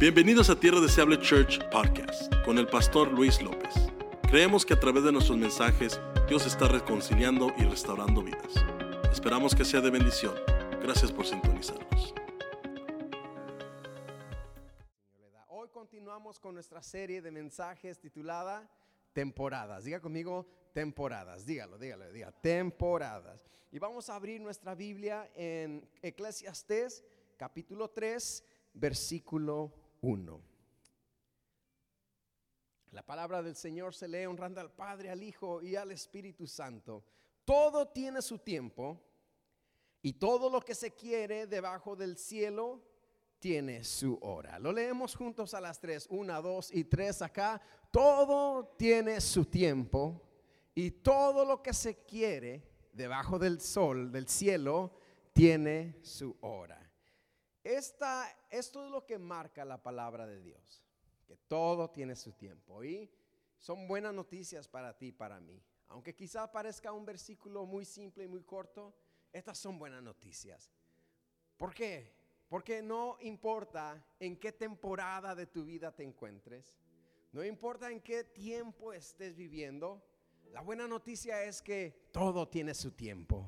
Bienvenidos a Tierra Deseable Church Podcast con el pastor Luis López. Creemos que a través de nuestros mensajes Dios está reconciliando y restaurando vidas. Esperamos que sea de bendición. Gracias por sintonizarnos. Hoy continuamos con nuestra serie de mensajes titulada Temporadas. Diga conmigo temporadas. Dígalo, dígalo, diga temporadas. Y vamos a abrir nuestra Biblia en Eclesiastés capítulo 3, versículo 1. La palabra del Señor se lee honrando al Padre, al Hijo y al Espíritu Santo. Todo tiene su tiempo y todo lo que se quiere debajo del cielo tiene su hora. Lo leemos juntos a las tres, una, dos y tres acá. Todo tiene su tiempo y todo lo que se quiere debajo del sol, del cielo, tiene su hora. Esta, esto es lo que marca la palabra de Dios, que todo tiene su tiempo. Y son buenas noticias para ti y para mí. Aunque quizá parezca un versículo muy simple y muy corto, estas son buenas noticias. ¿Por qué? Porque no importa en qué temporada de tu vida te encuentres, no importa en qué tiempo estés viviendo, la buena noticia es que todo tiene su tiempo.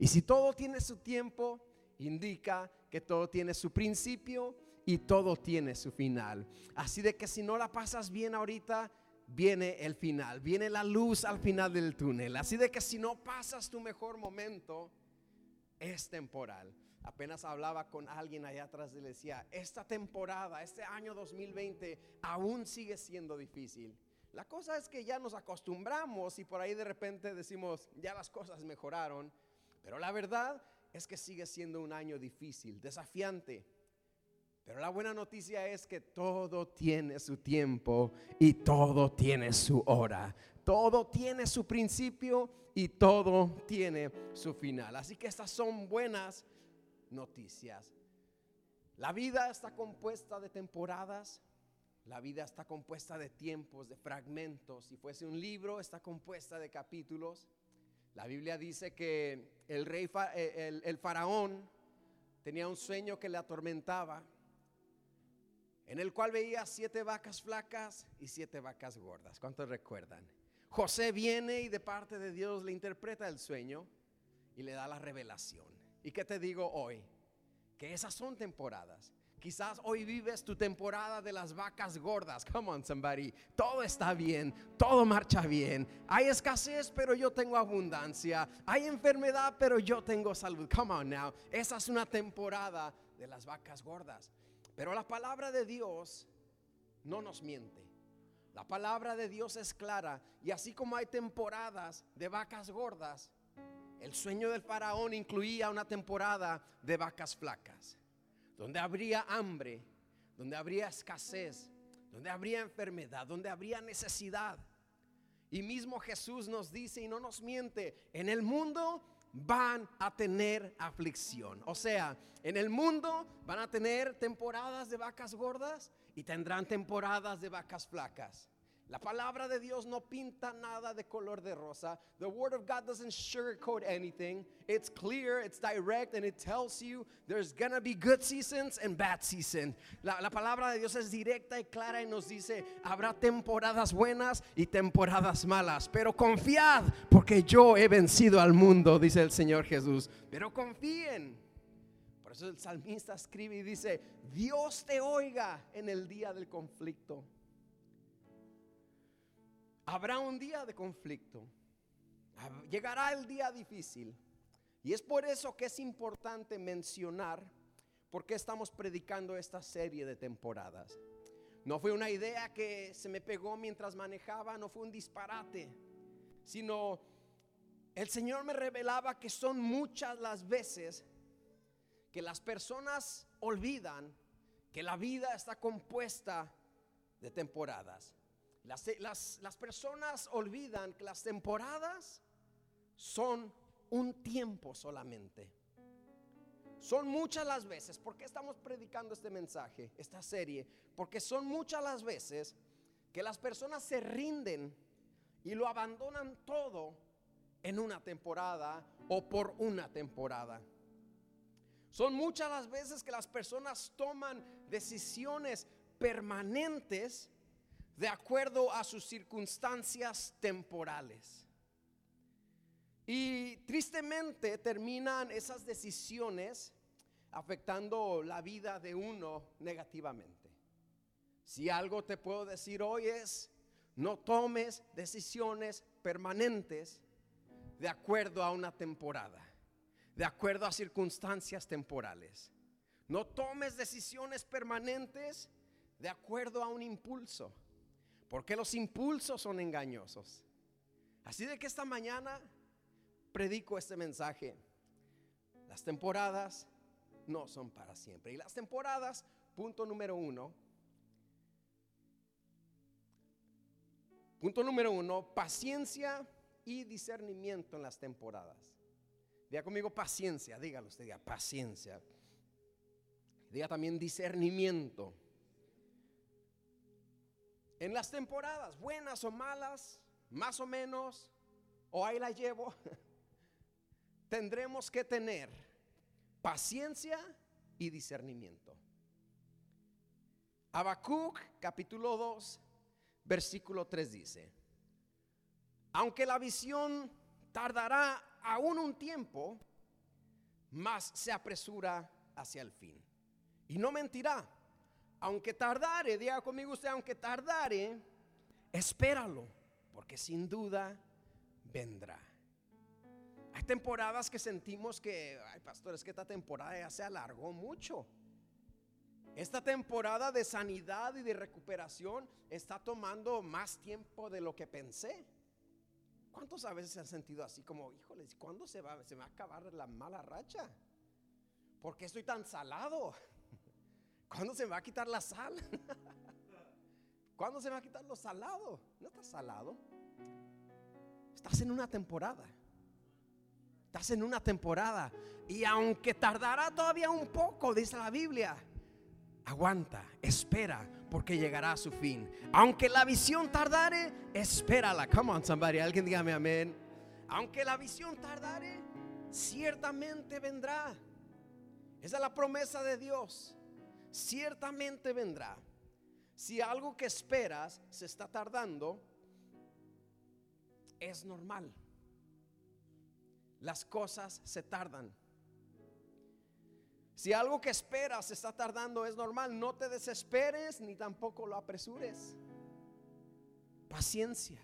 Y si todo tiene su tiempo, indica que todo tiene su principio y todo tiene su final. Así de que si no la pasas bien ahorita, viene el final, viene la luz al final del túnel. Así de que si no pasas tu mejor momento, es temporal. Apenas hablaba con alguien allá atrás y le decía, esta temporada, este año 2020, aún sigue siendo difícil. La cosa es que ya nos acostumbramos y por ahí de repente decimos, ya las cosas mejoraron. Pero la verdad es que sigue siendo un año difícil, desafiante. Pero la buena noticia es que todo tiene su tiempo y todo tiene su hora. Todo tiene su principio y todo tiene su final. Así que estas son buenas noticias. La vida está compuesta de temporadas. La vida está compuesta de tiempos, de fragmentos. Si fuese un libro, está compuesta de capítulos. La Biblia dice que el rey, eh, el, faraón tenía un sueño que le atormentaba, en el cual veía siete vacas flacas y siete vacas gordas. ¿Cuántos recuerdan? José viene y de parte de Dios le interpreta el sueño y le da la revelación. ¿Y qué te digo hoy? Que esas son temporadas. Quizás hoy vives tu temporada de las vacas gordas. Come on, somebody. Todo está bien, todo marcha bien. Hay escasez, pero yo tengo abundancia. Hay enfermedad, pero yo tengo salud. Come on now. Esa es una temporada de las vacas gordas. Pero la palabra de Dios no nos miente. La palabra de Dios es clara. Y así como hay temporadas de vacas gordas, el sueño del faraón incluía una temporada de vacas flacas donde habría hambre, donde habría escasez, donde habría enfermedad, donde habría necesidad. Y mismo Jesús nos dice y no nos miente, en el mundo van a tener aflicción. O sea, en el mundo van a tener temporadas de vacas gordas y tendrán temporadas de vacas flacas. La palabra de Dios no pinta nada de color de rosa. The word of God doesn't sugarcoat anything. It's clear, it's direct, and it tells you there's gonna be good seasons and bad seasons. La, la palabra de Dios es directa y clara y nos dice, habrá temporadas buenas y temporadas malas. Pero confiad, porque yo he vencido al mundo, dice el Señor Jesús. Pero confíen. Por eso el salmista escribe y dice, Dios te oiga en el día del conflicto. Habrá un día de conflicto. Llegará el día difícil. Y es por eso que es importante mencionar por qué estamos predicando esta serie de temporadas. No fue una idea que se me pegó mientras manejaba, no fue un disparate, sino el Señor me revelaba que son muchas las veces que las personas olvidan que la vida está compuesta de temporadas. Las, personas olvidan que las temporadas son un tiempo solamente. Son muchas las veces, ¿por qué estamos predicando este mensaje, esta serie? Porque son muchas las veces que las personas se rinden y lo abandonan todo en una temporada o por una temporada. Son muchas las veces que las personas toman decisiones permanentes de acuerdo a sus circunstancias temporales. Y tristemente terminan esas decisiones afectando la vida de uno negativamente. Si algo te puedo decir hoy es, no tomes decisiones permanentes de acuerdo a una temporada, de acuerdo a circunstancias temporales. No tomes decisiones permanentes de acuerdo a un impulso, porque los impulsos son engañosos. Así de que esta mañana predico este mensaje. Las temporadas no son para siempre. Y las temporadas, punto número uno. Punto número uno, paciencia y discernimiento en las temporadas. Diga conmigo paciencia, dígalo usted, diga paciencia. Diga también discernimiento. En las temporadas, buenas o malas, más o menos, o ahí la llevo, tendremos que tener paciencia y discernimiento. Habacuc capítulo 2, versículo 3 dice, aunque la visión tardará aún un tiempo, más se apresura hacia el fin. Y no mentirá, aunque tardare, diga conmigo usted, aunque tardare, espéralo, porque sin duda vendrá. Hay temporadas que sentimos que, ay pastor, es que esta temporada ya se alargó mucho. Esta temporada de sanidad y de recuperación está tomando más tiempo de lo que pensé. ¿Cuántos a veces se han sentido así como, híjoles, ¿cuándo se va, se va a acabar la mala racha? ¿Por qué estoy tan salado? ¿Cuándo se me va a quitar la sal? ¿Cuándo se me va a quitar lo salado? No estás salado. Estás en una temporada. Estás en una temporada. Y aunque tardará todavía un poco, dice la Biblia, aguanta, espera, porque llegará a su fin. Aunque la visión tardare, espérala. Come on, somebody, alguien dígame amén. Aunque la visión tardare, ciertamente vendrá. Esa es la promesa de Dios. Ciertamente vendrá. Si algo que esperas se está tardando, es normal las cosas se tardan. Si algo que esperas está tardando es normal, no te desesperes ni tampoco lo apresures. Paciencia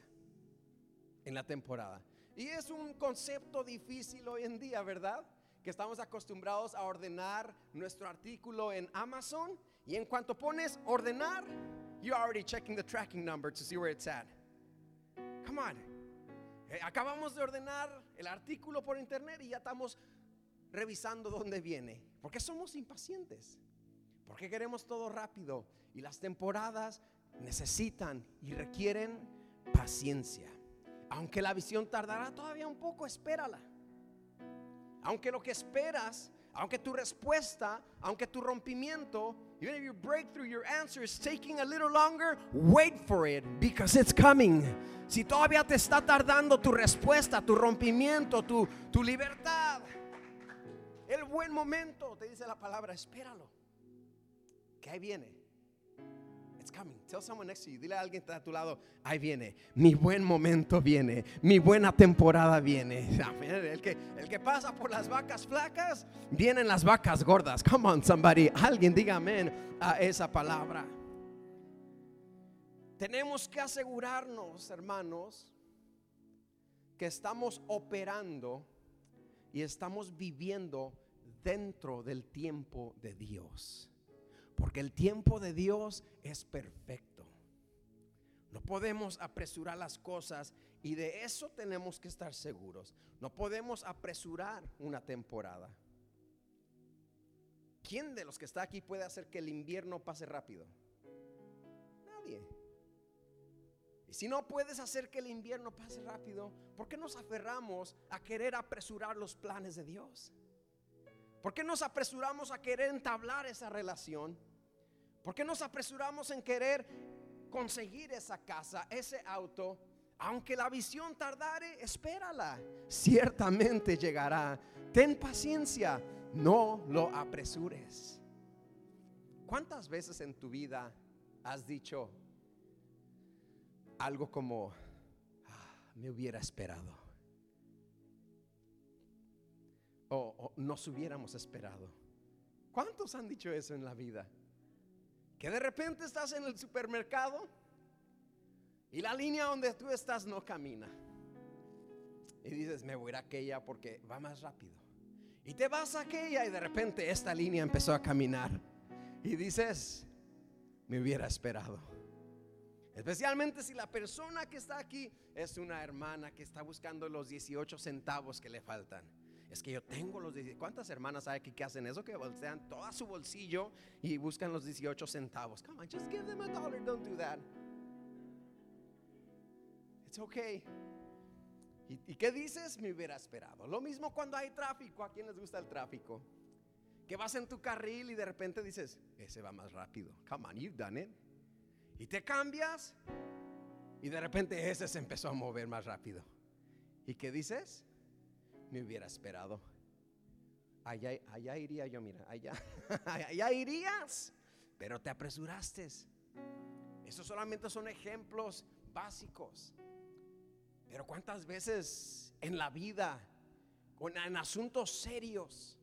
en la temporada. Y es un concepto difícil hoy en día, ¿verdad? Que estamos acostumbrados a ordenar nuestro artículo en Amazon y en cuanto pones ordenar, you're already checking the tracking number to see where it's at. Come on. Eh, acabamos de ordenar el artículo por internet y ya estamos revisando dónde viene. Porque somos impacientes. Porque queremos todo rápido. Y las temporadas necesitan y requieren paciencia. Aunque la visión tardará todavía un poco, espérala. Aunque lo que esperas, aunque tu respuesta, aunque tu rompimiento, even if your breakthrough, your answer is taking a little longer, wait for it because it's coming. Si todavía te está tardando tu respuesta, tu rompimiento, tu, tu libertad, el buen momento, te dice la palabra, espéralo. Que ahí viene. It's coming. Tell someone next to you. Dile a alguien que está a tu lado, ahí viene. Mi buen momento viene. Mi buena temporada viene. El que, el que pasa por las vacas flacas, vienen las vacas gordas. Come on, somebody. Alguien diga amén a esa palabra. Tenemos que asegurarnos, hermanos, que estamos operando y estamos viviendo dentro del tiempo de Dios. Porque el tiempo de Dios es perfecto. No podemos apresurar las cosas y de eso tenemos que estar seguros. No podemos apresurar una temporada. ¿Quién de los que está aquí puede hacer que el invierno pase rápido? Nadie. Y si no puedes hacer que el invierno pase rápido, ¿por qué nos aferramos a querer apresurar los planes de Dios? ¿Por qué nos apresuramos a querer entablar esa relación? ¿Por qué nos apresuramos en querer conseguir esa casa, ese auto? Aunque la visión tardare, espérala. Ciertamente llegará. Ten paciencia no lo apresures. ¿Cuántas veces en tu vida has dicho algo como, "Ah, me hubiera esperado? O, o nos hubiéramos esperado. ¿Cuántos han dicho eso en la vida? Que de repente estás en el supermercado y la línea donde tú estás no camina. Y dices, me voy a ir a aquella porque va más rápido. Y te vas a aquella y de repente esta línea empezó a caminar. Y dices, me hubiera esperado. Especialmente si la persona que está aquí es una hermana que está buscando los 18 centavos que le faltan. Es que yo tengo los 18. ¿Cuántas hermanas hay aquí que hacen eso? Que voltean todo su bolsillo y buscan los 18 centavos. Come on, just give them a dollar. Don't do that. It's okay. ¿Y, y qué dices? Me hubiera esperado. Lo mismo cuando hay tráfico. ¿A quién les gusta el tráfico? Que vas en tu carril y de repente dices, ese va más rápido. Come on, you've done it. Y te cambias y de repente ese se empezó a mover más rápido. ¿Y qué dices? Me hubiera esperado. Allá, allá iría yo, mira, allá, allá irías, pero te apresuraste. Esos solamente son ejemplos básicos. Pero cuántas veces en la vida, en asuntos serios,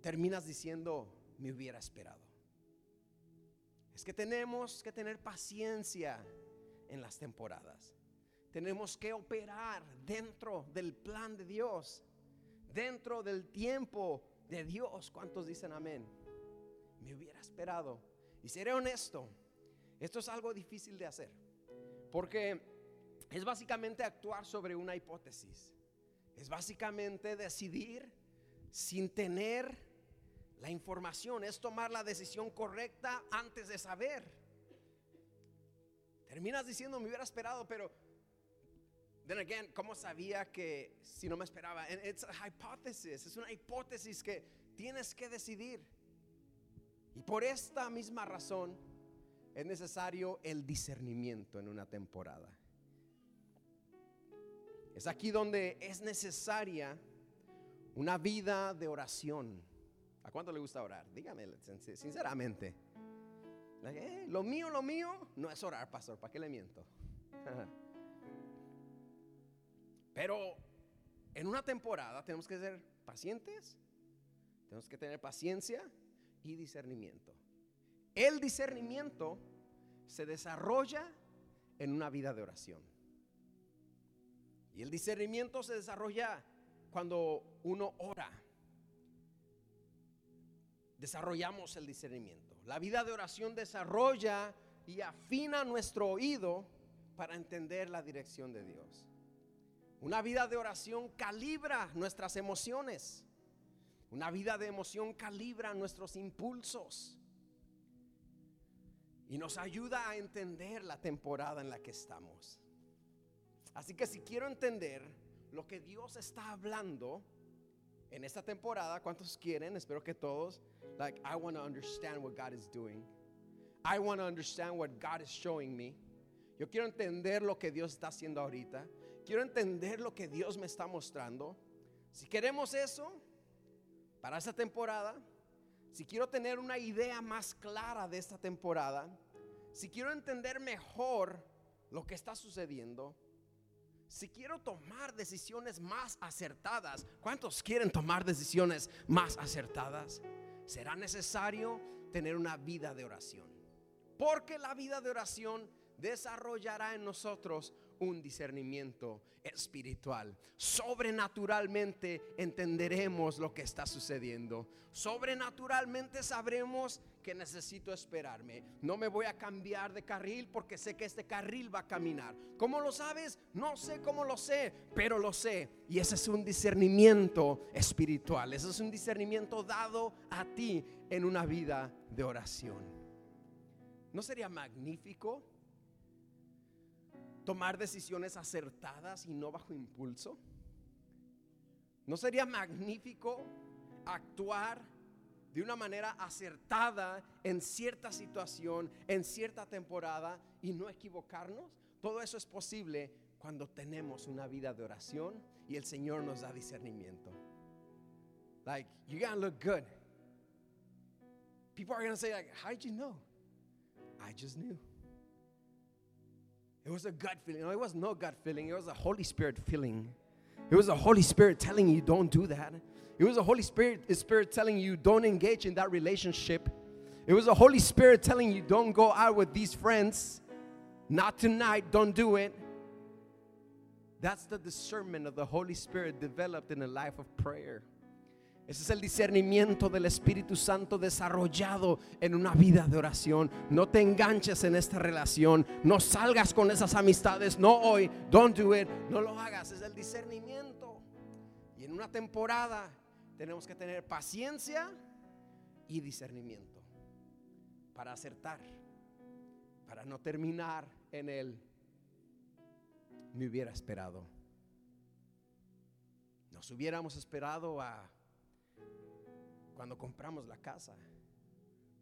terminas diciendo, me hubiera esperado. Es que tenemos que tener paciencia en las temporadas. Tenemos que operar dentro del plan de Dios, dentro del tiempo de Dios. ¿Cuántos dicen amén? Me hubiera esperado. Y seré honesto, esto es algo difícil de hacer, porque es básicamente actuar sobre una hipótesis. Es básicamente decidir sin tener la información, es tomar la decisión correcta antes de saber. Terminas diciendo, me hubiera esperado, pero then again, ¿cómo sabía que si no me esperaba? And It's a hypothesis, es una hipótesis que tienes que decidir. Y por esta misma razón es necesario el discernimiento en una temporada. Es aquí donde es necesaria una vida de oración. ¿A cuánto le gusta orar? Dígame sin- sinceramente. Eh, lo mío, lo mío no es orar, pastor. ¿Para qué le miento? Pero en una temporada tenemos que ser pacientes, tenemos que tener paciencia y discernimiento. El discernimiento se desarrolla en una vida de oración. Y el discernimiento se desarrolla cuando uno ora. Desarrollamos el discernimiento. La vida de oración desarrolla y afina nuestro oído para entender la dirección de Dios. Una vida de oración calibra nuestras emociones. Una vida de emoción calibra nuestros impulsos. Y nos ayuda a entender la temporada en la que estamos. Así que si quiero entender lo que Dios está hablando en esta temporada, ¿cuántos quieren? Espero que todos. Like, I want to understand what God is doing. I want to understand what God is showing me. Yo quiero entender lo que Dios está haciendo ahorita. Quiero entender lo que Dios me está mostrando. Si queremos eso para esta temporada, si quiero tener una idea más clara de esta temporada, si quiero entender mejor lo que está sucediendo, si quiero tomar decisiones más acertadas, ¿cuántos quieren tomar decisiones más acertadas? Será necesario tener una vida de oración. Porque la vida de oración desarrollará en nosotros un discernimiento espiritual. Sobrenaturalmente entenderemos lo que está sucediendo. Sobrenaturalmente sabremos que necesito esperarme. No me voy a cambiar de carril porque sé que este carril va a caminar. ¿Cómo lo sabes? No sé cómo lo sé, pero lo sé. Y ese es un discernimiento espiritual. Ese es un discernimiento dado a ti en una vida de oración. ¿No sería magnífico tomar decisiones acertadas y no bajo impulso? ¿No sería magnífico actuar de una manera acertada en cierta situación, en cierta temporada y no equivocarnos? Todo eso es posible cuando tenemos una vida de oración y el Señor nos da discernimiento. Like, you gotta look good. People are gonna say, like, how'd you know? I just knew. It was a gut feeling. No, it was no gut feeling. It was a Holy Spirit feeling. It was a Holy Spirit telling you, don't do that. It was a Holy Spirit, Spirit telling you, don't engage in that relationship. It was a Holy Spirit telling you, don't go out with these friends. Not tonight, don't do it. That's the discernment of the Holy Spirit developed in a life of prayer. Ese es el discernimiento del Espíritu Santo desarrollado en una vida de oración. No te enganches en esta relación. No salgas con esas amistades. No hoy. Don't do it. No lo hagas. Es el discernimiento. Y en una temporada tenemos que tener paciencia y discernimiento para acertar. Para no terminar en el me hubiera esperado. Nos hubiéramos esperado a cuando compramos la casa.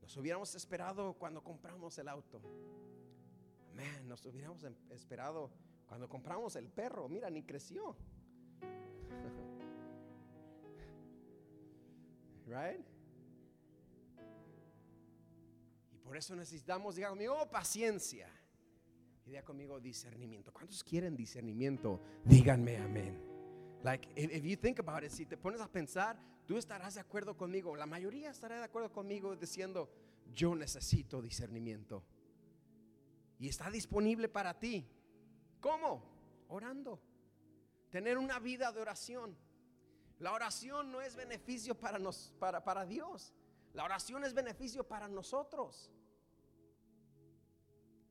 Nos hubiéramos esperado cuando compramos el auto. Man, nos hubiéramos em- esperado cuando compramos el perro. Mira, ni creció. right? Y por eso necesitamos, diga conmigo, paciencia. Y diga conmigo, discernimiento. ¿Cuántos quieren discernimiento? Díganme amén. Like, if, you think about it, si te pones a pensar, tú estarás de acuerdo conmigo. La mayoría estará de acuerdo conmigo diciendo, yo necesito discernimiento. Y está disponible para ti. ¿Cómo? Orando. Tener una vida de oración. La oración no es beneficio para, nos, para, para Dios. La oración es beneficio para nosotros.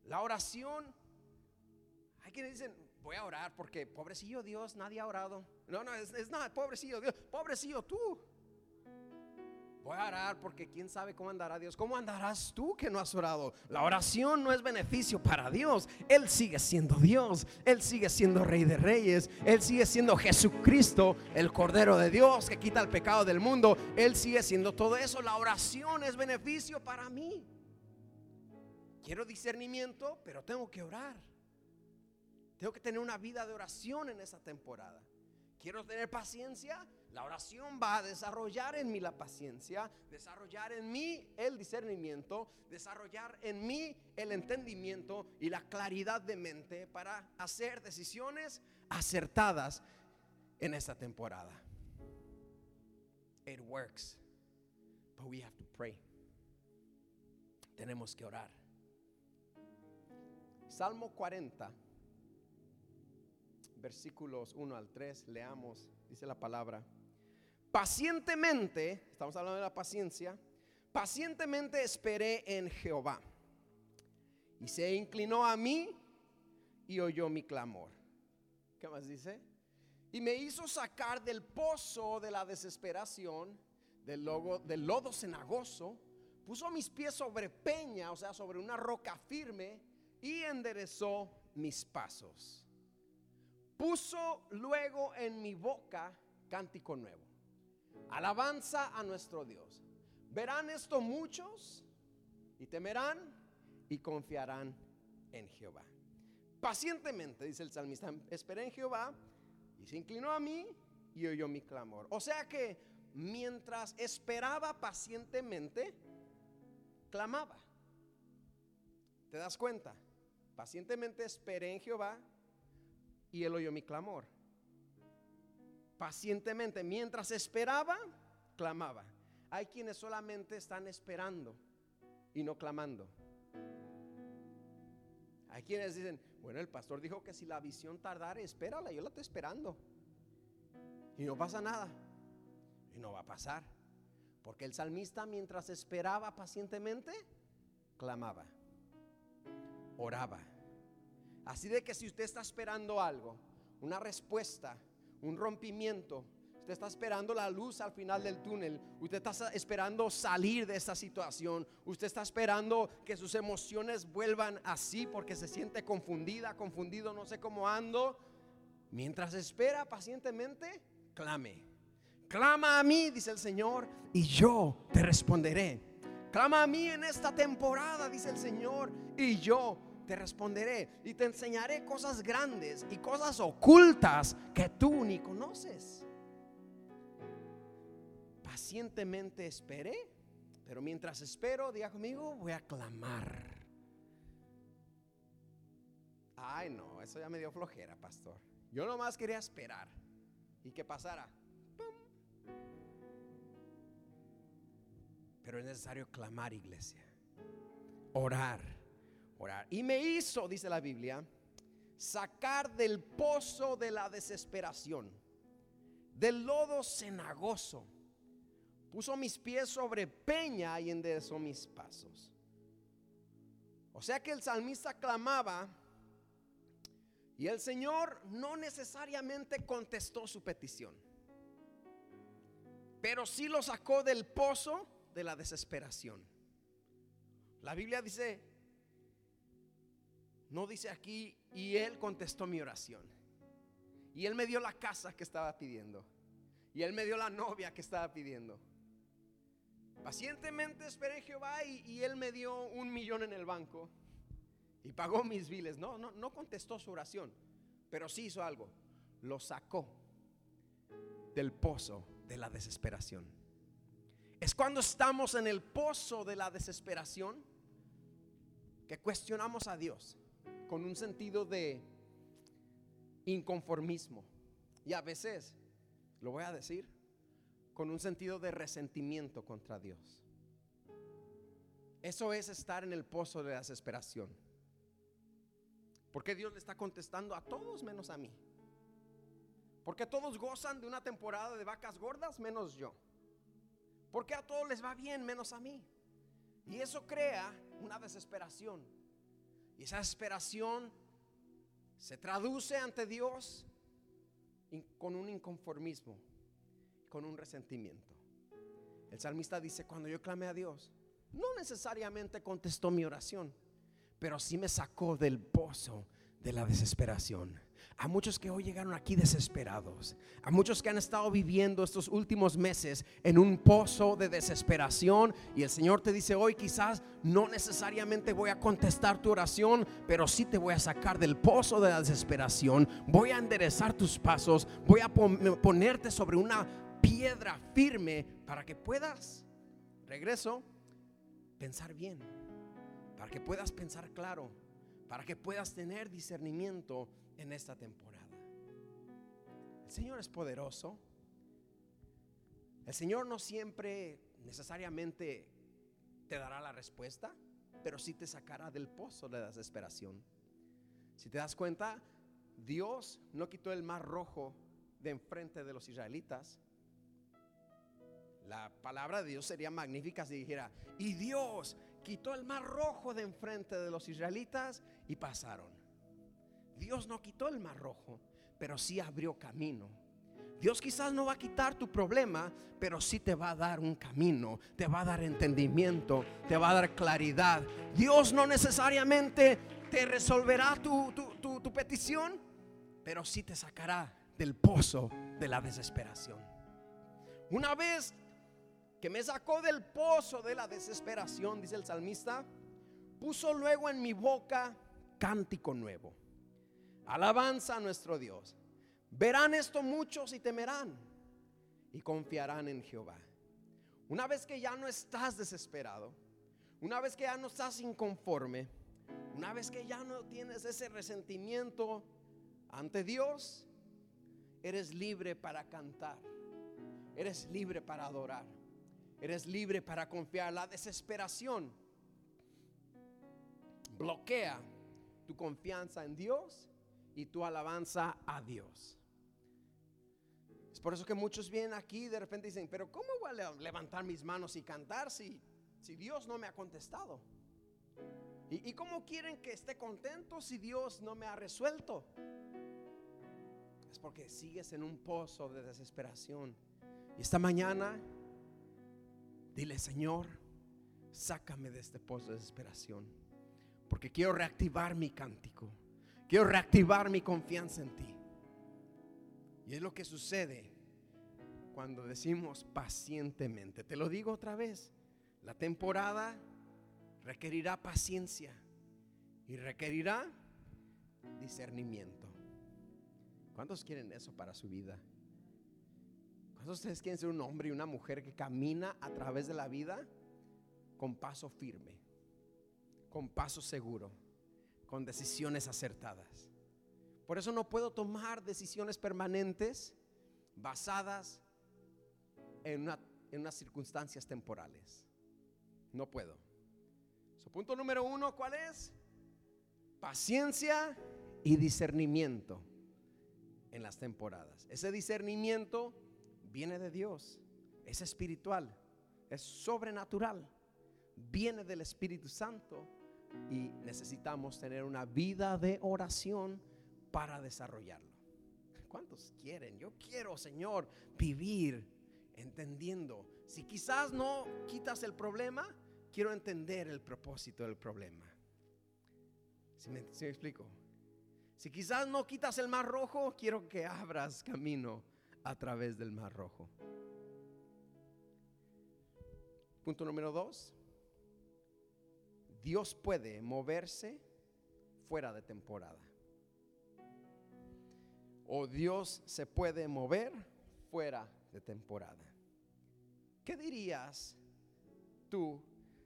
La oración, hay quienes dicen, voy a orar porque pobrecillo Dios, nadie ha orado. No, no, es, es nada, pobrecillo Dios, pobrecillo tú. Voy a orar porque quién sabe cómo andará Dios. ¿Cómo andarás tú que no has orado? La oración no es beneficio para Dios. Él sigue siendo Dios. Él sigue siendo Rey de Reyes. Él sigue siendo Jesucristo, el Cordero de Dios que quita el pecado del mundo. Él sigue siendo todo eso. La oración es beneficio para mí. Quiero discernimiento, pero tengo que orar. Tengo que tener una vida de oración en esa temporada. Quiero tener paciencia. La oración va a desarrollar en mí la paciencia, desarrollar en mí el discernimiento, desarrollar en mí el entendimiento y la claridad de mente para hacer decisiones acertadas en esta temporada. It works, but we have to pray. Tenemos que orar. Salmo 40 versículos 1 al 3, leamos, dice la palabra. Pacientemente, estamos hablando de la paciencia, pacientemente esperé en Jehová. Y se inclinó a mí y oyó mi clamor. ¿Qué más dice? Y me hizo sacar del pozo de la desesperación, del, logo, del lodo cenagoso, puso mis pies sobre peña, o sea, sobre una roca firme, y enderezó mis pasos puso luego en mi boca cántico nuevo. Alabanza a nuestro Dios. Verán esto muchos y temerán y confiarán en Jehová. Pacientemente, dice el salmista, esperé en Jehová y se inclinó a mí y oyó mi clamor. O sea que mientras esperaba pacientemente, clamaba. ¿Te das cuenta? Pacientemente esperé en Jehová y él oyó mi clamor. Pacientemente, mientras esperaba, clamaba. Hay quienes solamente están esperando y no clamando. Hay quienes dicen, bueno, el pastor dijo que si la visión tardara, espérala, yo la estoy esperando. Y no pasa nada. Y no va a pasar. Porque el salmista mientras esperaba pacientemente, clamaba, oraba. Así de que si usted está esperando algo, una respuesta, un rompimiento, usted está esperando la luz al final del túnel, usted está esperando salir de esta situación, usted está esperando que sus emociones vuelvan así porque se siente confundida, confundido, no sé cómo ando. Mientras espera pacientemente, clame. Clama a mí, dice el Señor, y yo te responderé. Clama a mí en esta temporada, dice el Señor, y yo te responderé y te enseñaré cosas grandes y cosas ocultas que tú ni conoces. pacientemente esperé, pero mientras espero, diga conmigo, voy a clamar. Ay, no, eso ya me dio flojera, pastor. Yo nomás quería esperar y que pasara. Pero es necesario clamar, iglesia. Orar, Y me hizo, dice la Biblia, sacar del pozo de la desesperación, del lodo cenagoso. Puso mis pies sobre peña y enderezó mis pasos. O sea que el salmista clamaba y el Señor no necesariamente contestó su petición, pero sí lo sacó del pozo de la desesperación. La Biblia dice, no dice aquí, y Él contestó mi oración. Y Él me dio la casa que estaba pidiendo. Y Él me dio la novia que estaba pidiendo. Pacientemente esperé Jehová y, Él me dio un millón en el banco y pagó mis biles. No, no, no contestó su oración, pero sí hizo algo. Lo sacó del pozo de la desesperación. Es cuando estamos en el pozo de la desesperación que cuestionamos a Dios con un sentido de inconformismo. Y a veces, lo voy a decir, con un sentido de resentimiento contra Dios. Eso es estar en el pozo de la desesperación. Porque Dios le está contestando a todos menos a mí. Porque todos gozan de una temporada de vacas gordas menos yo. Porque a todos les va bien menos a mí. Y eso crea una desesperación. Y esa desesperación se traduce ante Dios con un inconformismo, con un resentimiento. El salmista dice, cuando yo clamé a Dios, no necesariamente contestó mi oración pero sí me sacó del pozo de la desesperación. A muchos que hoy llegaron aquí desesperados, a muchos que han estado viviendo estos últimos meses en un pozo de desesperación. Y el Señor te dice hoy quizás no necesariamente voy a contestar tu oración, pero sí te voy a sacar del pozo de la desesperación, voy a enderezar tus pasos, voy a ponerte sobre una piedra firme para que puedas, regreso, pensar bien. Para que puedas pensar claro, para que puedas tener discernimiento en esta temporada. El Señor es poderoso. El Señor no siempre necesariamente te dará la respuesta, pero sí te sacará del pozo de la desesperación. Si te das cuenta, Dios no quitó el mar rojo de enfrente de los israelitas. La palabra de Dios sería magnífica si dijera, y Dios quitó el mar rojo de enfrente de los israelitas y pasaron. Dios no quitó el mar rojo, pero sí abrió camino. Dios quizás no va a quitar tu problema, pero sí te va a dar un camino, te va a dar entendimiento, te va a dar claridad. Dios no necesariamente te resolverá tu, tu, tu petición, pero sí te sacará del pozo de la desesperación. Una vez que me sacó del pozo de la desesperación, dice el salmista, puso luego en mi boca cántico nuevo. Alabanza a nuestro Dios. Verán esto muchos y temerán y confiarán en Jehová. Una vez que ya no estás desesperado, una vez que ya no estás inconforme, una vez que ya no tienes ese resentimiento ante Dios, eres libre para cantar, eres libre para adorar. Eres libre para confiar. La desesperación bloquea tu confianza en Dios y tu alabanza a Dios. Es por eso que muchos vienen aquí y de repente dicen, pero ¿cómo voy a levantar mis manos y cantar si, si Dios no me ha contestado? ¿Y, ¿Y cómo quieren que esté contento si Dios no me ha resuelto? Es porque sigues en un pozo de desesperación. Y esta mañana Dile, Señor, sácame de este pozo de desesperación. Porque quiero reactivar mi cántico. Quiero reactivar mi confianza en ti. Y es lo que sucede cuando decimos pacientemente. Te lo digo otra vez. La temporada requerirá paciencia y requerirá discernimiento. ¿Cuántos quieren eso para su vida? ¿Cuántos de ustedes quieren ser un hombre y una mujer que camina a través de la vida con paso firme, con paso seguro, con decisiones acertadas? Por eso no puedo tomar decisiones permanentes basadas en, una- en unas circunstancias temporales. No puedo. Su punto número uno, ¿cuál es? Paciencia y discernimiento en las temporadas. Ese discernimiento viene de Dios, es espiritual, es sobrenatural, viene del Espíritu Santo y necesitamos tener una vida de oración para desarrollarlo. ¿Cuántos quieren? Yo quiero, Señor, vivir entendiendo. Si quizás no quitas el problema, quiero entender el propósito del problema. ¿Sí me, me explico? Si quizás no quitas el mar rojo, quiero que abras camino a través del mar rojo. Punto número dos. Dios puede moverse fuera de temporada. O Dios se puede mover fuera de temporada. ¿Qué dirías tú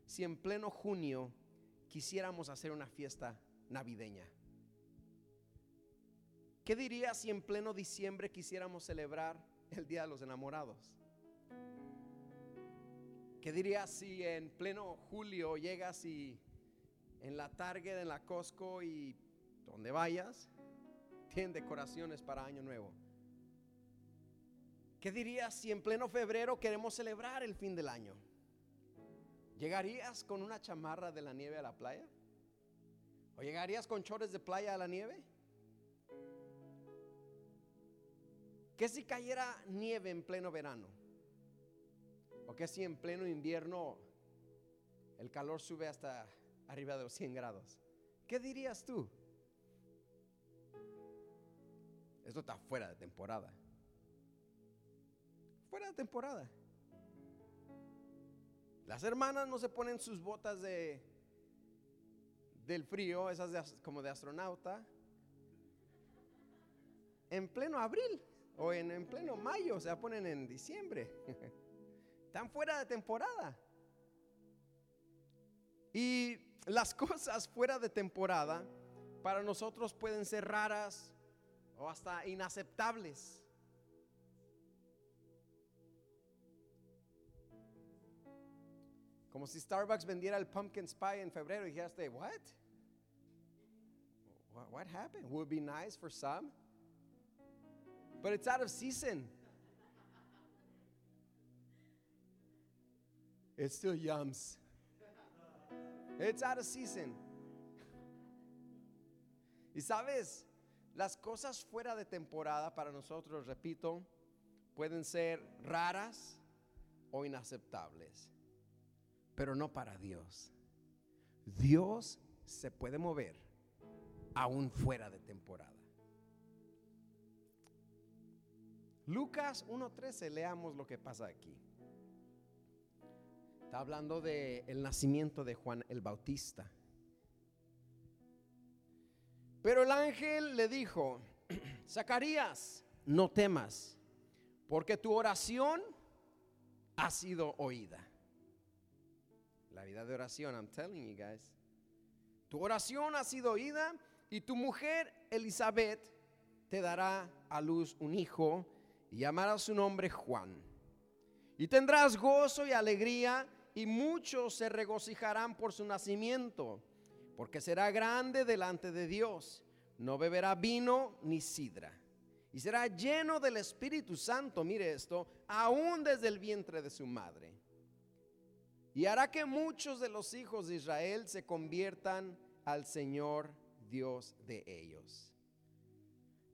si en pleno junio quisiéramos hacer una fiesta navideña? ¿Qué dirías si en pleno diciembre quisiéramos celebrar el Día de los Enamorados? ¿Qué dirías si en pleno julio llegas y en la Target, en la Costco y donde vayas, tienen decoraciones para Año Nuevo? ¿Qué dirías si en pleno febrero queremos celebrar el fin del año? ¿Llegarías con una chamarra de la nieve a la playa? ¿O llegarías con chores de playa a la nieve? ¿Qué si cayera nieve en pleno verano? ¿O qué si en pleno invierno el calor sube hasta arriba de los 100 grados? ¿Qué dirías tú? Esto está fuera de temporada. Fuera de temporada. Las hermanas no se ponen sus botas de del frío, esas como de astronauta, en pleno abril o en, en pleno mayo, se la ponen en diciembre. Están fuera de temporada. Y las cosas fuera de temporada para nosotros pueden ser raras o hasta inaceptables. Como si Starbucks vendiera el pumpkin pie en febrero y dijiste? What, what happened? Would be nice for some, but it's out of season. It still yums. It's out of season. Y sabes, las cosas fuera de temporada para nosotros, repito, pueden ser raras o inaceptables, pero no para Dios. Dios se puede mover aún fuera de temporada. Lucas 1.13, leamos lo que pasa aquí. Está hablando del el nacimiento de Juan el Bautista. Pero el ángel le dijo, Zacarías, no temas, porque tu oración ha sido oída. La vida de oración, I'm telling you guys. Tu oración ha sido oída y tu mujer Elizabeth te dará a luz un hijo y llamará su nombre Juan. Y tendrás gozo y alegría y muchos se regocijarán por su nacimiento, porque será grande delante de Dios. No beberá vino ni sidra. Y será lleno del Espíritu Santo, mire esto, aún desde el vientre de su madre. Y hará que muchos de los hijos de Israel se conviertan al Señor Dios de ellos.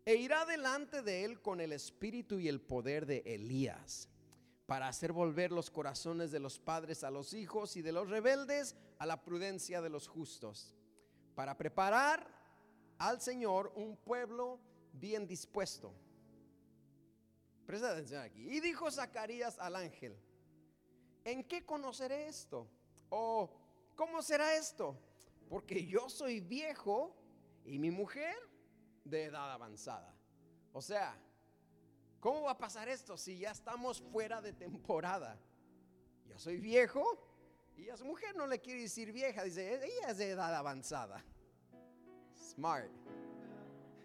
E irá delante de él con el espíritu y el poder de Elías, para hacer volver los corazones de los padres a los hijos y de los rebeldes a la prudencia de los justos, para preparar al Señor un pueblo bien dispuesto. Presta atención aquí. Y dijo Zacarías al ángel, ¿en qué conoceré esto? ¿O cómo será esto? Porque yo soy viejo y mi mujer de edad avanzada. O sea, ¿Cómo va a pasar esto si ya estamos fuera de temporada? Yo soy viejo y a su mujer no le quiere decir vieja, dice, ella es de edad avanzada. Smart.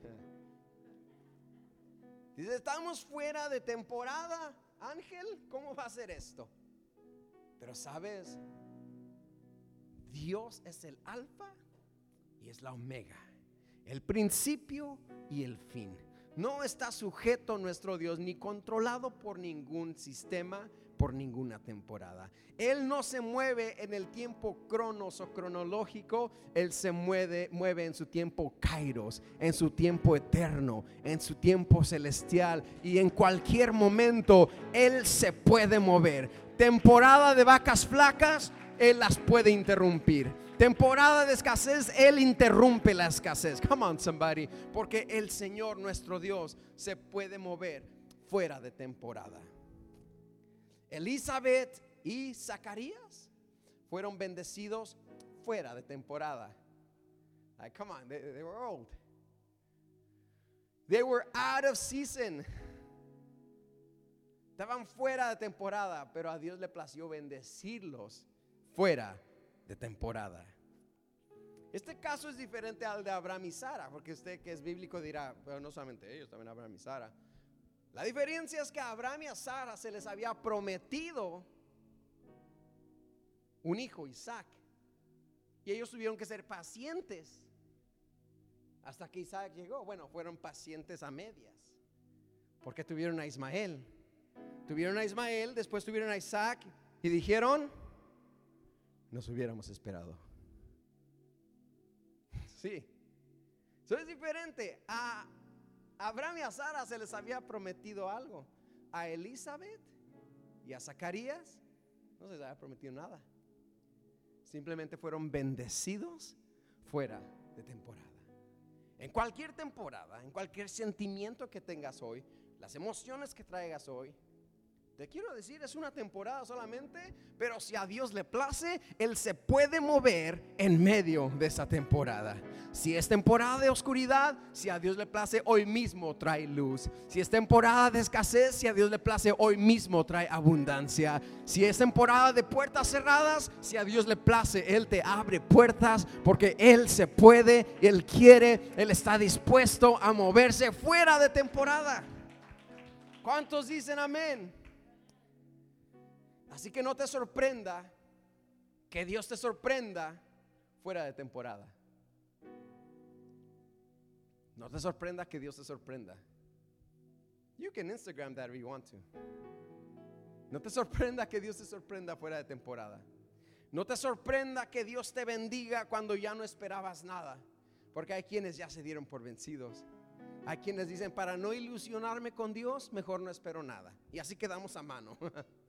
Dice, estamos fuera de temporada. Ángel, ¿cómo va a ser esto? Pero sabes, Dios es el alfa y es la omega, el principio y el fin. No está sujeto nuestro Dios ni controlado por ningún sistema, por ninguna temporada. Él no se mueve en el tiempo cronos o cronológico, Él se mueve, mueve en su tiempo kairos, en su tiempo eterno, en su tiempo celestial y en cualquier momento Él se puede mover. Temporada de vacas flacas, Él las puede interrumpir. Temporada de escasez, Él interrumpe la escasez. Come on, somebody. Porque el Señor, nuestro Dios, se puede mover fuera de temporada. Elizabeth y Zacarías fueron bendecidos fuera de temporada. Like, come on, they, they were old. They were out of season. Estaban fuera de temporada, pero a Dios le plació bendecirlos fuera de temporada. Este caso es diferente al de Abraham y Sara, porque usted que es bíblico dirá, pero no solamente ellos, también Abraham y Sara. La diferencia es que a Abraham y a Sara se les había prometido un hijo, Isaac. Y ellos tuvieron que ser pacientes hasta que Isaac llegó. Bueno, fueron pacientes a medias, porque tuvieron a Ismael. Tuvieron a Ismael, después tuvieron a Isaac y dijeron, nos hubiéramos esperado. Sí. Eso es diferente. A Abraham y a Sara se les había prometido algo. A Elizabeth y a Zacarías no se les había prometido nada. Simplemente fueron bendecidos fuera de temporada. En cualquier temporada, en cualquier sentimiento que tengas hoy, las emociones que traigas hoy, te quiero decir, es una temporada solamente, pero si a Dios le place, Él se puede mover en medio de esa temporada. Si es temporada de oscuridad, si a Dios le place, hoy mismo trae luz. Si es temporada de escasez, si a Dios le place, hoy mismo trae abundancia. Si es temporada de puertas cerradas, si a Dios le place, Él te abre puertas porque Él se puede, Él quiere, Él está dispuesto a moverse fuera de temporada. ¿Cuántos dicen amén? Así que no te sorprenda que Dios te sorprenda fuera de temporada. No te sorprenda que Dios te sorprenda. You can Instagram that if you want to. No te sorprenda que Dios te sorprenda fuera de temporada. No te sorprenda que Dios te bendiga cuando ya no esperabas nada. Porque hay quienes ya se dieron por vencidos. Hay quienes dicen, para no ilusionarme con Dios, mejor no espero nada. Y así quedamos a mano.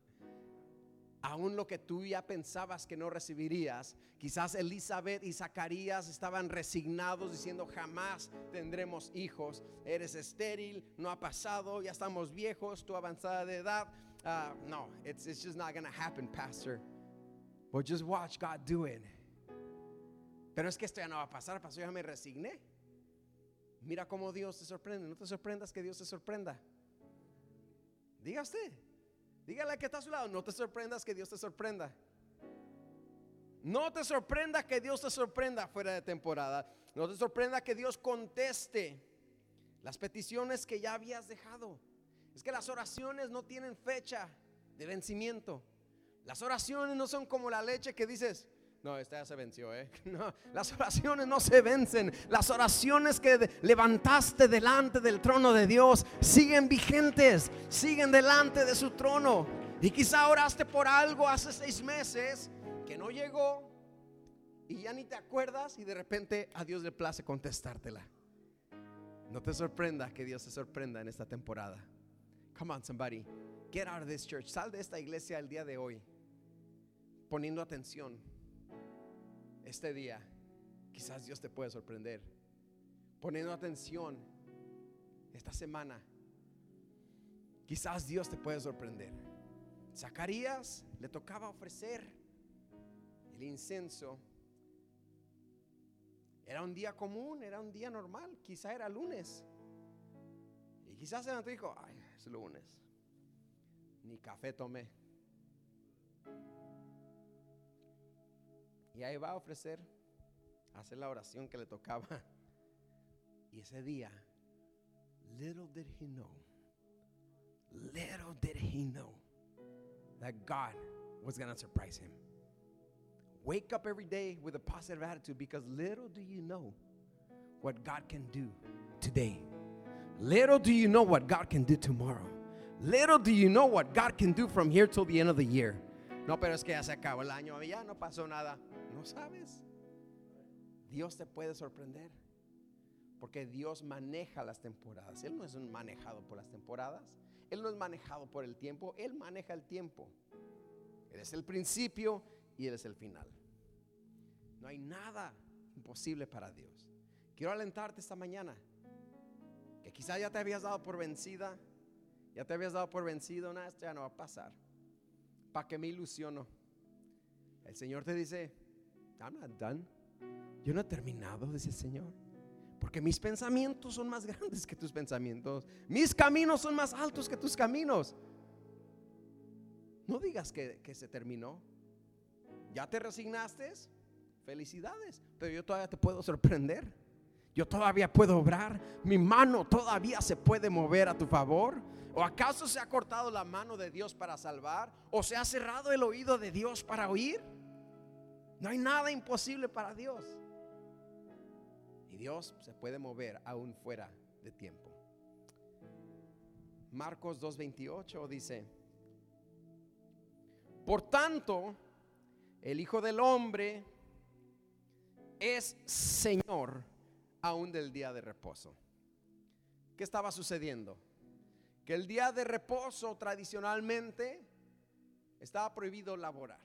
aún lo que tú ya pensabas que no recibirías. Quizás Elizabeth y Zacarías estaban resignados diciendo jamás tendremos hijos. Eres estéril, no ha pasado, ya estamos viejos, tu avanzada de edad. Uh, no, it's, it's just not going to happen, Pastor. But just watch God do it. Pero es que esto ya no va a pasar, Pastor, ya me resigné. Mira cómo Dios te sorprende. No te sorprendas que Dios te sorprenda. Diga usted. Dígale que está a su lado, no te sorprendas que Dios te sorprenda. No te sorprenda que Dios te sorprenda fuera de temporada. No te sorprenda que Dios conteste las peticiones que ya habías dejado. Es que las oraciones no tienen fecha de vencimiento. Las oraciones no son como la leche que dices, no, esta ya se venció, ¿eh? No, las oraciones no se vencen. Las oraciones que levantaste delante del trono de Dios siguen vigentes, siguen delante de su trono. Y quizá oraste por algo hace seis meses que no llegó y ya ni te acuerdas y de repente a Dios le place contestártela. No te sorprenda que Dios se sorprenda en esta temporada. Come on, somebody. Get out of this church. Sal de esta iglesia el día de hoy poniendo atención este día, quizás Dios te puede sorprender. Poniendo atención esta semana, quizás Dios te puede sorprender. Zacarías le tocaba ofrecer el incenso. Era un día común, era un día normal, quizá era lunes. Y quizás se dijo, ay, Es lunes. Ni café tomé. Y ahí va a ofrecer, hacer la oración que le tocaba. Y ese día, little did he know, little did he know that God was going to surprise him. Wake up every day with a positive attitude because little do you know what God can do today. Little do you know what God can do tomorrow. Little do you know what God can do from here till the end of the year. No, pero es que ya se acabó el año, ya no pasó nada. Sabes. Dios te puede sorprender. Porque Dios maneja las temporadas. Él no es un manejado por las temporadas. Él no es manejado por el tiempo. Él maneja el tiempo. Él es el principio y Él es el final. No hay nada imposible para Dios. Quiero alentarte esta mañana. Que quizás ya te habías dado por vencida. Ya te habías dado por vencido. Nada, esto ya no va a pasar. ¿Para que me ilusiono? El Señor te dice, I'm not done. Yo no he terminado, dice el Señor. Porque mis pensamientos son más grandes que tus pensamientos. Mis caminos son más altos que tus caminos. No digas que, que se terminó. ¿Ya te resignaste? Felicidades. Pero yo todavía te puedo sorprender. Yo todavía puedo obrar. Mi mano todavía se puede mover a tu favor. ¿O acaso se ha cortado la mano de Dios para salvar? ¿O se ha cerrado el oído de Dios para oír? No hay nada imposible para Dios. Y Dios se puede mover aún fuera de tiempo. Marcos 2.28 dice, por tanto, el Hijo del Hombre es Señor aún del día de reposo. ¿Qué estaba sucediendo? Que el día de reposo tradicionalmente estaba prohibido laborar.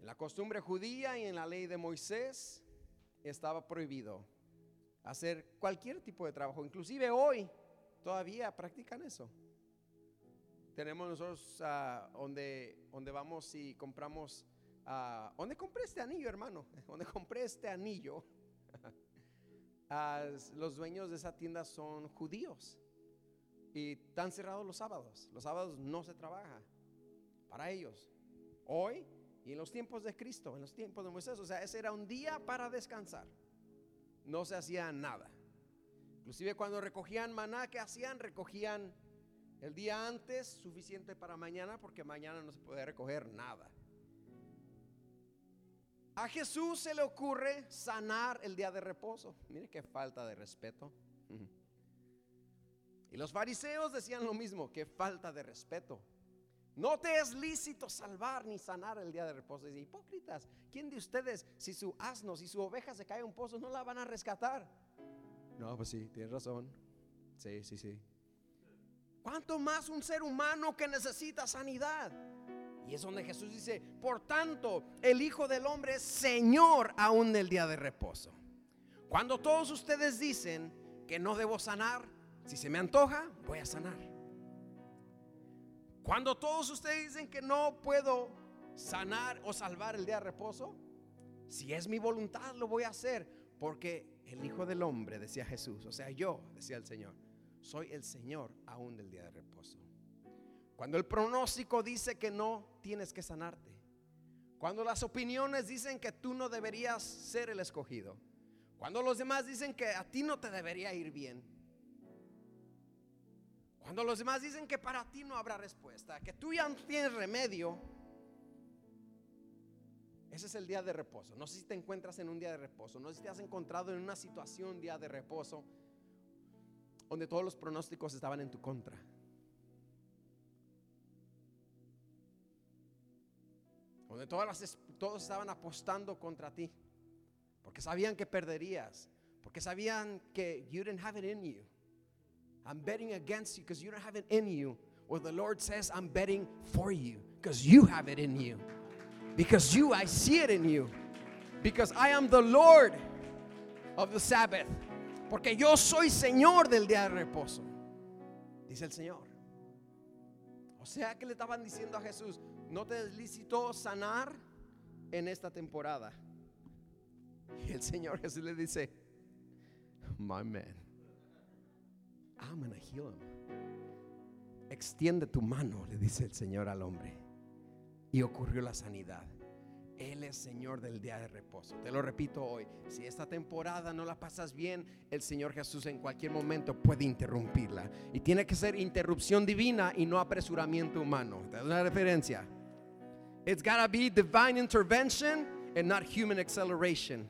En la costumbre judía y en la ley de Moisés estaba prohibido hacer cualquier tipo de trabajo. Inclusive hoy todavía practican eso. Tenemos nosotros ah, donde, donde vamos y compramos, uh, ¿dónde compré este anillo, hermano? Donde compré este anillo. Ah, los dueños de esa tienda son judíos y están cerrados los sábados. Los sábados no se trabaja para ellos. Hoy y en los tiempos de Cristo, en los tiempos de Moisés, o sea, ese era un día para descansar. No se hacía nada. Inclusive cuando recogían maná, ¿qué hacían? Recogían el día antes suficiente para mañana porque mañana no se puede recoger nada. A Jesús se le ocurre sanar el día de reposo. Mire qué falta de respeto. Y los fariseos decían lo mismo, qué falta de respeto. No te es lícito salvar ni sanar el día de reposo. Dice, hipócritas, ¿quién de ustedes, si su asno, si su oveja se cae en un pozo, no la van a rescatar? No, pues sí, tienes razón. Sí, sí, sí. ¿Cuánto más un ser humano que necesita sanidad? Y es donde Jesús dice, por tanto, el Hijo del Hombre es Señor aún del día de reposo. Cuando todos ustedes dicen que no debo sanar, si se me antoja, voy a sanar. Cuando todos ustedes dicen que no puedo sanar o salvar el día de reposo, si es mi voluntad, lo voy a hacer. Porque el Hijo del Hombre, decía Jesús, o sea, yo, decía el Señor, soy el Señor aún del día de reposo. Cuando el pronóstico dice que no tienes que sanarte. Cuando las opiniones dicen que tú no deberías ser el escogido. Cuando los demás dicen que a ti no te debería ir bien. Cuando los demás dicen que para ti no habrá respuesta, que tú ya no tienes remedio. Ese es el día de reposo. No sé si te encuentras en un día de reposo. No sé si te has encontrado en una situación día de reposo donde todos los pronósticos estaban en tu contra. Donde todas todos estaban apostando contra ti. Porque sabían que perderías. Porque sabían que you didn't have it in you. I'm betting against you because you don't have it in you. Or the Lord says, I'm betting for you because you have it in you. Because you, I see it in you. Because I am the Lord of the Sabbath. Porque yo soy Señor del día de reposo. Dice el Señor. O sea que le estaban diciendo a Jesús, no te es sanar en esta temporada. Y el Señor Jesús le dice, my man. I'm gonna heal him. Extiende tu mano, le dice el Señor al hombre. Y ocurrió la sanidad. Él es Señor del día de reposo. Te lo repito hoy. Si esta temporada no la pasas bien, el Señor Jesús en cualquier momento puede interrumpirla. Y tiene que ser interrupción divina y no apresuramiento humano. ¿Te una referencia? It's gotta be divine intervention and not human acceleration.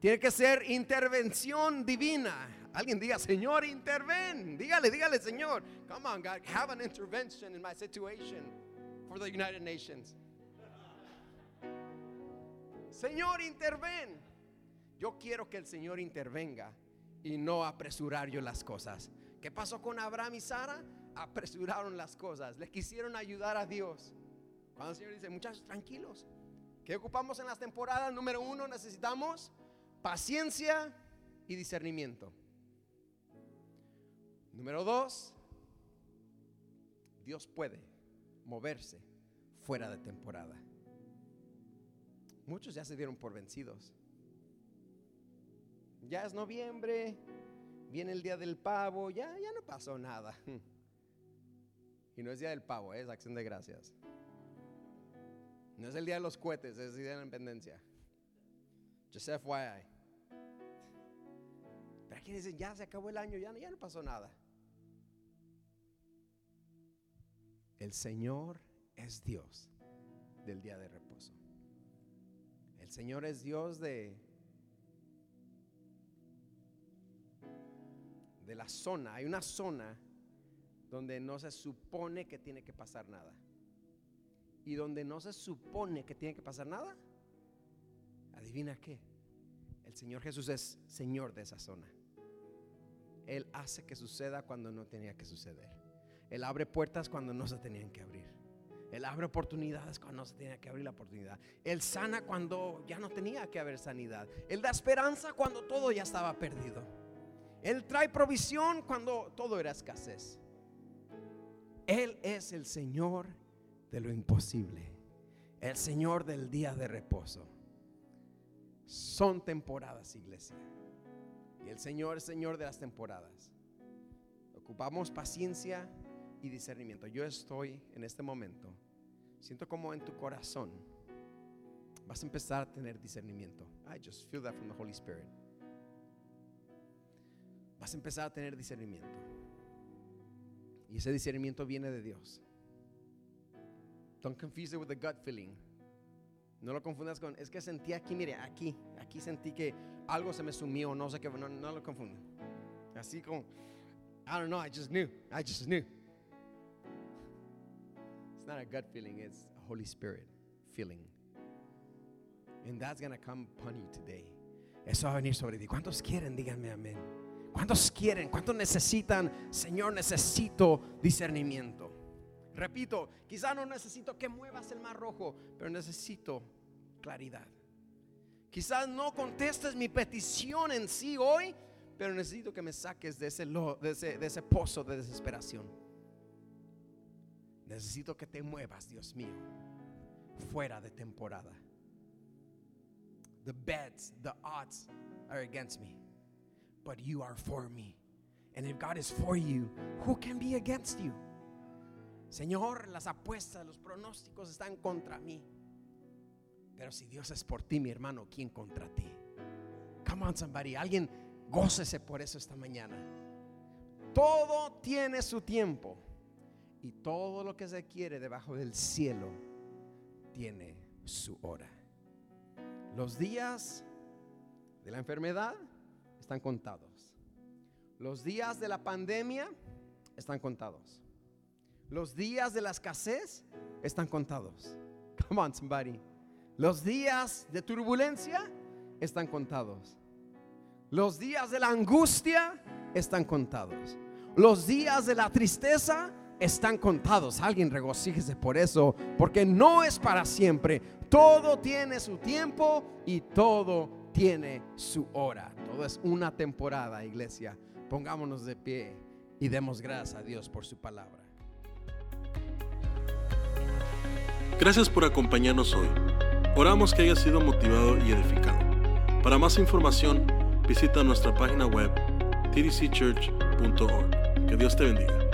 Tiene que ser intervención divina. Alguien diga, Señor, interven. Dígale, dígale, Señor. Come on, God, have an intervention in my situation for the United Nations. Señor, interven. Yo quiero que el Señor intervenga y no apresurar yo las cosas. ¿Qué pasó con Abraham y Sara? Apresuraron las cosas. Le quisieron ayudar a Dios. Cuando el Señor dice, muchachos, tranquilos. ¿Qué ocupamos en las temporadas? Número uno, necesitamos paciencia y discernimiento. Número dos, Dios puede moverse fuera de temporada. Muchos ya se dieron por vencidos. Ya es noviembre, viene el día del pavo, ya, ya no pasó nada. Y no es día del pavo, es acción de gracias. No es el día de los cohetes, es el día de la independencia. Just FYI. Pero aquí dicen, ya se acabó el año, ya, ya no pasó nada. El Señor es Dios del día de reposo. El Señor es Dios de de la zona. Hay una zona donde no se supone que tiene que pasar nada. Y donde no se supone que tiene que pasar nada, adivina qué. El Señor Jesús es Señor de esa zona. Él hace que suceda cuando no tenía que suceder. Él abre puertas cuando no se tenían que abrir. Él abre oportunidades cuando no se tenía que abrir la oportunidad. Él sana cuando ya no tenía que haber sanidad. Él da esperanza cuando todo ya estaba perdido. Él trae provisión cuando todo era escasez. Él es el Señor de lo imposible. El Señor del día de reposo. Son temporadas, iglesia. Y el Señor es Señor de las temporadas. Ocupamos paciencia y discernimiento. Yo estoy en este momento, siento como en tu corazón vas a empezar a tener discernimiento. I just feel that from the Holy Spirit. Vas a empezar a tener discernimiento. Y ese discernimiento viene de Dios. Don't confuse it with the gut feeling. No lo confundas con, es que sentí aquí, mire, aquí, aquí sentí que algo se me sumió, no sé qué, no, lo confundo. Así como, I don't know, I just knew, I just knew. It's not a gut feeling, it's a Holy Spirit feeling. And that's going come upon you today. Eso va a venir sobre ti. ¿Cuántos quieren? Díganme amén. ¿Cuántos quieren? ¿Cuántos necesitan? Señor, necesito discernimiento. Repito, quizá no necesito que muevas el mar rojo, pero necesito claridad. Quizás no contestes mi petición en sí hoy, pero necesito que me saques de ese, de de ese pozo de desesperación. Necesito que te muevas, Dios mío, fuera de temporada. The beds, the odds are against me, but you are for me. And if God is for you, who can be against you? Señor, las apuestas, los pronósticos están contra mí. Pero si Dios es por ti, mi hermano, ¿quién contra ti? Come on, somebody. Alguien gócese por eso esta mañana. Todo tiene su tiempo. Y todo lo que se quiere debajo del cielo tiene su hora. Los días de la enfermedad están contados. Los días de la pandemia están contados. Los días de la escasez están contados. Come on, somebody. Los días de turbulencia están contados. Los días de la angustia están contados. Los días de la tristeza están contados. Alguien regocíjese por eso, porque no es para siempre. Todo tiene su tiempo y todo tiene su hora. Todo es una temporada, iglesia. Pongámonos de pie y demos gracias a Dios por su palabra. Gracias por acompañarnos hoy. Oramos que haya sido motivado y edificado. Para más información, visita nuestra página web tdcchurch.org. Que Dios te bendiga.